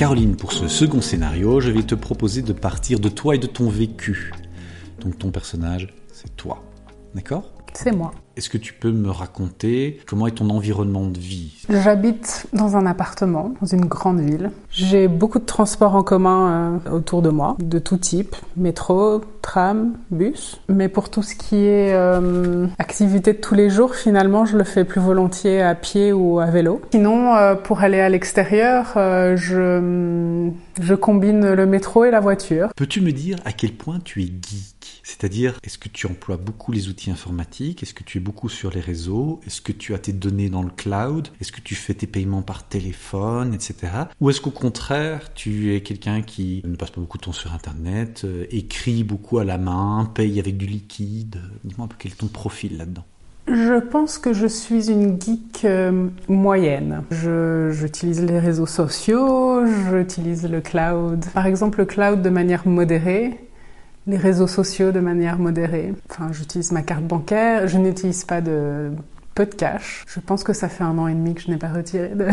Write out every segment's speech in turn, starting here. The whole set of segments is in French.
Caroline, pour ce second scénario, je vais te proposer de partir de toi et de ton vécu. Donc ton personnage, c'est toi. D'accord? C'est moi. Est-ce que tu peux me raconter comment est ton environnement de vie? J'habite dans un appartement, dans une grande ville. J'ai beaucoup de transports en commun euh, autour de moi, de tout type, métro, tram, bus. Mais pour tout ce qui est euh, activité de tous les jours, finalement, je le fais plus volontiers à pied ou à vélo. Sinon, euh, pour aller à l'extérieur, je, je combine le métro et la voiture. Peux-tu me dire à quel point tu es geek? C'est-à-dire, est-ce que tu emploies beaucoup les outils informatiques? Est-ce que tu es beaucoup sur les réseaux? Est-ce que tu as tes données dans le cloud? Est-ce que tu fais tes paiements par téléphone, etc. Ou est-ce qu'au contraire, tu es quelqu'un qui ne passe pas beaucoup de temps sur Internet, euh, écrit beaucoup à la main, paye avec du liquide? Dis-moi un peu quel est ton profil là-dedans. Je pense que je suis une geek euh, moyenne. J'utilise les réseaux sociaux, j'utilise le cloud. Par exemple, le cloud de manière modérée, les réseaux sociaux de manière modérée. Enfin, j'utilise ma carte bancaire, je n'utilise pas de peu de cash. Je pense que ça fait un an et demi que je n'ai pas retiré de-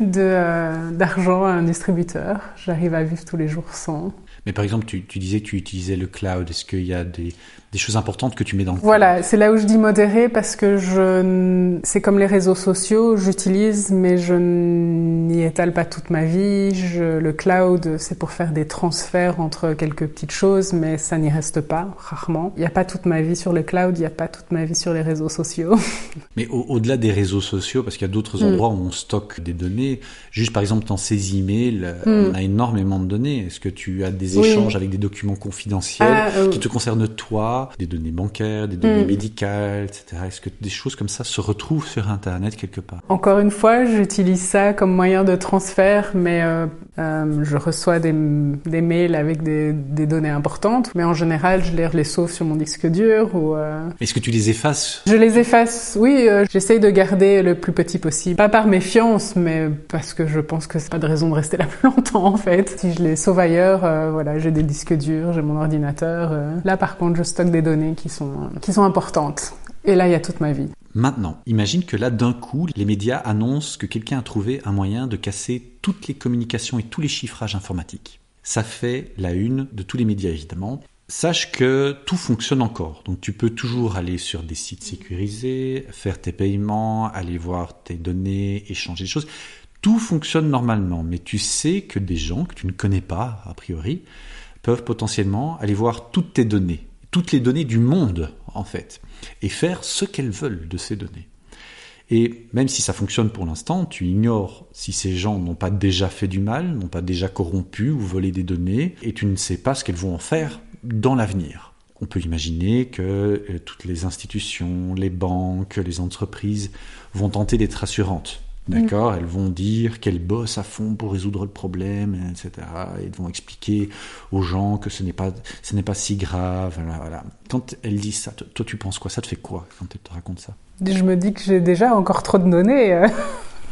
de, euh, d'argent à un distributeur. J'arrive à vivre tous les jours sans. Mais par exemple, tu, tu disais que tu utilisais le cloud. Est-ce qu'il y a des, des choses importantes que tu mets dans le Voilà, c'est là où je dis modéré parce que je, c'est comme les réseaux sociaux, j'utilise, mais je n'y étale pas toute ma vie. Je, le cloud, c'est pour faire des transferts entre quelques petites choses, mais ça n'y reste pas, rarement. Il n'y a pas toute ma vie sur le cloud, il n'y a pas toute ma vie sur les réseaux sociaux. Mais au- au-delà des réseaux sociaux, parce qu'il y a d'autres Mm. endroits où on stocke des données, juste par exemple dans ces emails, euh, Mm. on a énormément de données. Est-ce que tu as des Oui. échanges avec des documents confidentiels Ah, qui te concernent toi, des données bancaires, des données Mm. médicales, etc. Est-ce que des choses comme ça se retrouvent sur Internet quelque part? Encore une fois, j'utilise ça comme moyen de transfert, mais euh, euh, je reçois des, des mails avec des, des données importantes, mais en général, je les, les sauve sur mon disque dur ou... euh, Est-ce que tu les effaces? Je les efface, oui, j'essaye de garder le plus petit possible. Pas par méfiance, mais parce que je pense que c'est pas de raison de rester là plus longtemps en fait. Si je les sauve ailleurs, voilà, j'ai des disques durs, j'ai mon ordinateur. Là par contre, je stocke des données qui sont, qui sont importantes. Et là, il y a toute ma vie. Maintenant, imagine que là, d'un coup, les médias annoncent que quelqu'un a trouvé un moyen de casser toutes les communications et tous les chiffrages informatiques. Ça fait la une de tous les médias, évidemment. Sache que tout fonctionne encore. Donc tu peux toujours aller sur des sites sécurisés, faire tes paiements, aller voir tes données, échanger des choses. Tout fonctionne normalement, mais tu sais que des gens que tu ne connais pas, a priori, peuvent potentiellement aller voir toutes tes données, toutes les données du monde, en fait, et faire ce qu'elles veulent de ces données. Et même si ça fonctionne pour l'instant, tu ignores si ces gens n'ont pas déjà fait du mal, n'ont pas déjà corrompu ou volé des données, et tu ne sais pas ce qu'elles vont en faire dans l'avenir. On peut imaginer que euh, toutes les institutions, les banques, les entreprises vont tenter d'être rassurantes. D'accord Elles vont dire qu'elles bossent à fond pour résoudre le problème, etc. Elles vont expliquer aux gens que ce n'est pas, ce n'est pas si grave. Voilà. Quand elles disent ça, toi, tu penses quoi? Ça te fait quoi quand elles te racontent ça? Je me dis que j'ai déjà encore trop de données euh,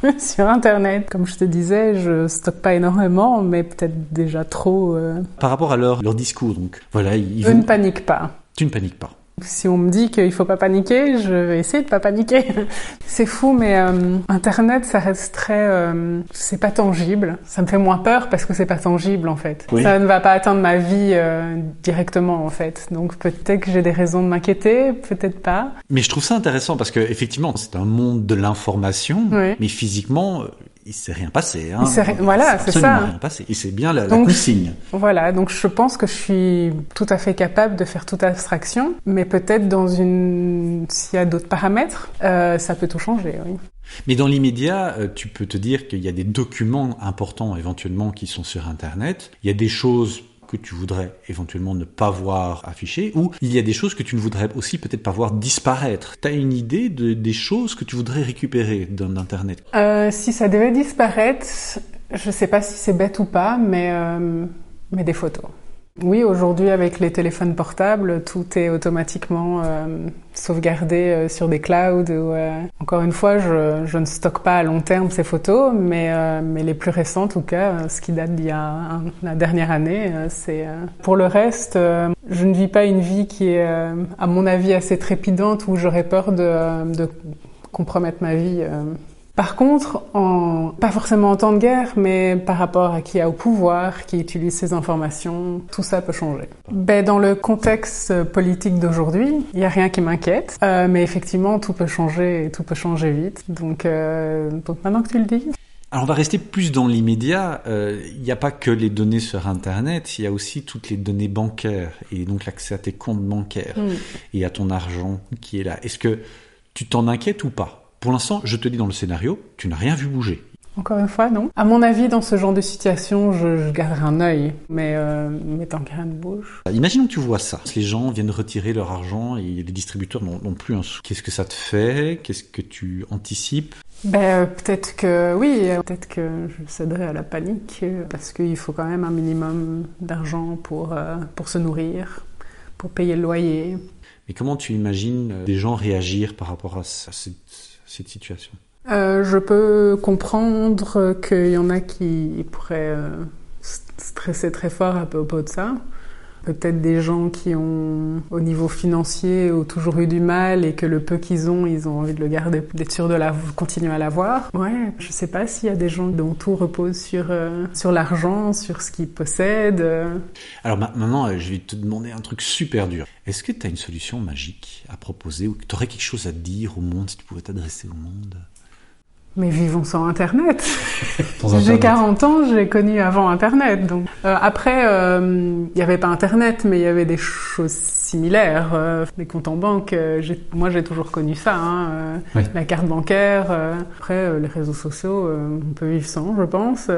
sur Internet. Comme je te disais, je stocke pas énormément, mais peut-être déjà trop. euh. Par rapport à leur, leur discours, donc, voilà, ils Je vont... ne panique pas. Tu ne paniques pas. Si on me dit qu'il faut pas paniquer, je vais essayer de pas paniquer. c'est fou, mais euh, Internet, ça reste très, euh, c'est pas tangible. Ça me fait moins peur parce que c'est pas tangible en fait. Oui. Ça ne va pas atteindre ma vie euh, directement en fait. Donc peut-être que j'ai des raisons de m'inquiéter, peut-être pas. Mais je trouve ça intéressant parce que effectivement, c'est un monde de l'information, Oui. mais physiquement, il s'est rien passé. Hein. Il voilà, c'est ça. rien passé. Et c'est bien la, la Donc, consigne. Voilà, donc je pense que je suis tout à fait capable de faire toute abstraction, mais peut-être dans une, s'il y a d'autres paramètres, euh, ça peut tout changer. Oui. Mais dans l'immédiat, euh, tu peux te dire qu'il y a des documents importants éventuellement qui sont sur Internet. Il y a des choses que tu voudrais éventuellement ne pas voir affichées, ou il y a des choses que tu ne voudrais aussi peut-être pas voir disparaître. Tu as une idée de, des choses que tu voudrais récupérer d'un Internet Euh, si ça devait disparaître, je sais pas si c'est bête ou pas, mais, euh, mais des photos. Oui, aujourd'hui, avec les téléphones portables, tout est automatiquement euh, sauvegardé euh, sur des clouds. Ou, euh, Encore une fois, je, ne stocke pas à long terme ces photos, mais, mais les plus récentes, en tout cas, ce qui date d'il y a la dernière année, c'est... Pour le reste, je ne vis pas une vie qui est, à mon avis, assez trépidante, où j'aurais peur de, de compromettre ma vie. Par contre, en, pas forcément en temps de guerre, mais par rapport à qui a au pouvoir, qui utilise ces informations, tout ça peut changer. Ben, dans le contexte politique d'aujourd'hui, il n'y a rien qui m'inquiète, euh, mais effectivement, tout peut changer et tout peut changer vite. Donc, euh, donc maintenant que tu le dis. Alors on va rester plus dans l'immédiat. Euh, il n'y a pas que les données sur Internet, il y a aussi toutes les données bancaires et donc l'accès à tes comptes bancaires Mm. et à ton argent qui est là. Est-ce que tu t'en inquiètes ou pas? Pour l'instant, je te dis dans le scénario, tu n'as rien vu bouger. Encore une fois, non. À mon avis, dans ce genre de situation, je, je garderai un œil, mais, euh, mais tant que rien ne bouge. Imaginons que tu vois ça. Les gens viennent retirer leur argent et les distributeurs n'ont plus un sou. Qu'est-ce que ça te fait? Qu'est-ce que tu anticipes? Ben, euh, peut-être que oui, euh, peut-être que je céderai à la panique, euh, parce qu'il faut quand même un minimum d'argent pour, euh, pour se nourrir, pour payer le loyer. Mais comment tu imagines des gens réagir par rapport à à cette, Euh, je peux comprendre qu'il y en a qui pourraient euh, st- stresser très fort à propos de ça. Peut-être des gens qui ont, au niveau financier, toujours eu du mal et que le peu qu'ils ont, ils ont envie de le garder, d'être sûr de continuer à l'avoir. Ouais, je sais pas s'il y a des gens dont tout repose sur, euh, sur l'argent, sur ce qu'ils possèdent. euh. Alors ma- maintenant, euh, je vais te demander un truc super dur. Est-ce que tu as une solution magique à proposer ou que tu aurais quelque chose à dire au monde si tu pouvais t'adresser au monde? Mais vivons sans Internet. J'ai Internet. 40 ans, j'ai connu avant Internet. Donc Euh, après, euh, il n'y avait pas Internet, mais il y avait des choses similaires. Euh, les comptes en banque, euh, moi j'ai toujours connu ça. hein, euh, Oui. La carte bancaire. euh. Après, euh, les réseaux sociaux, euh, on peut vivre sans, je pense.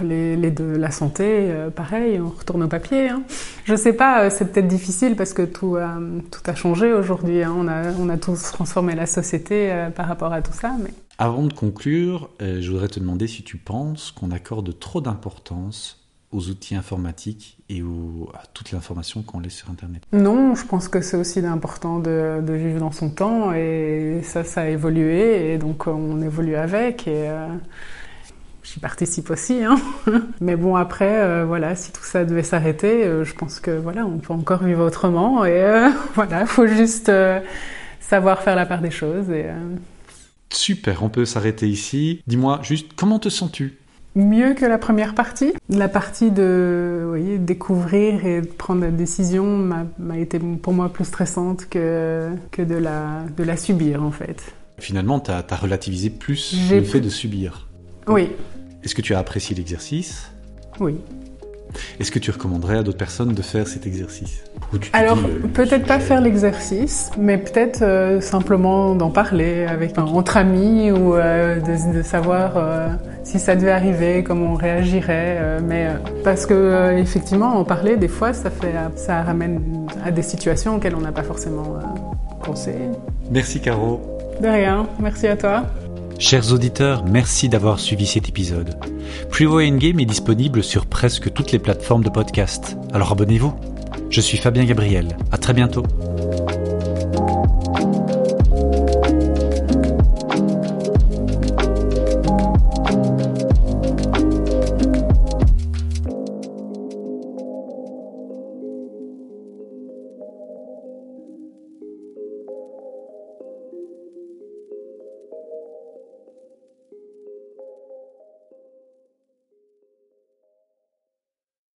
Euh, les, les de la santé, euh, pareil, on retourne au papier. Hein. Je sais pas, euh, c'est peut-être difficile parce que tout a, tout a changé aujourd'hui. hein. On, a, on a tous transformé la société euh, par rapport à tout ça. Mais... Avant de conclure, euh, je voudrais te demander si tu penses qu'on accorde trop d'importance aux outils informatiques et à toute l'information qu'on laisse sur Internet. Non, je pense que c'est aussi important de, de vivre dans son temps et ça, ça a évolué et donc on évolue avec et euh, j'y participe aussi. Hein. Mais bon, après, euh, voilà, si tout ça devait s'arrêter, euh, je pense que voilà, on peut encore vivre autrement et euh, voilà, faut juste euh, savoir faire la part des choses et Super, on peut s'arrêter ici. Dis-moi juste, comment te sens-tu? Mieux que la première partie? La partie de voyez, découvrir et de prendre la décision m'a été pour moi plus stressante que, que de, la, de la subir en fait. Finalement, tu as, relativisé plus le fait de subir. Oui, Est-ce que tu as apprécié l'exercice? Oui. Est-ce que tu recommanderais à d'autres personnes de faire cet exercice? Alors euh, peut-être pas faire l'exercice, mais peut-être euh, simplement d'en parler avec enfin, entre amis ou euh, de, de savoir si ça devait arriver, comment on réagirait. mais parce que effectivement, en parler des fois, ça fait ça ramène à des situations auxquelles on n'a pas forcément pensé. Merci Caro. De rien, merci à toi. Chers auditeurs, merci d'avoir suivi cet épisode. Freeway Endgame est disponible sur presque toutes les plateformes de podcast, alors abonnez-vous. Je suis Fabien Gabriel, à très bientôt.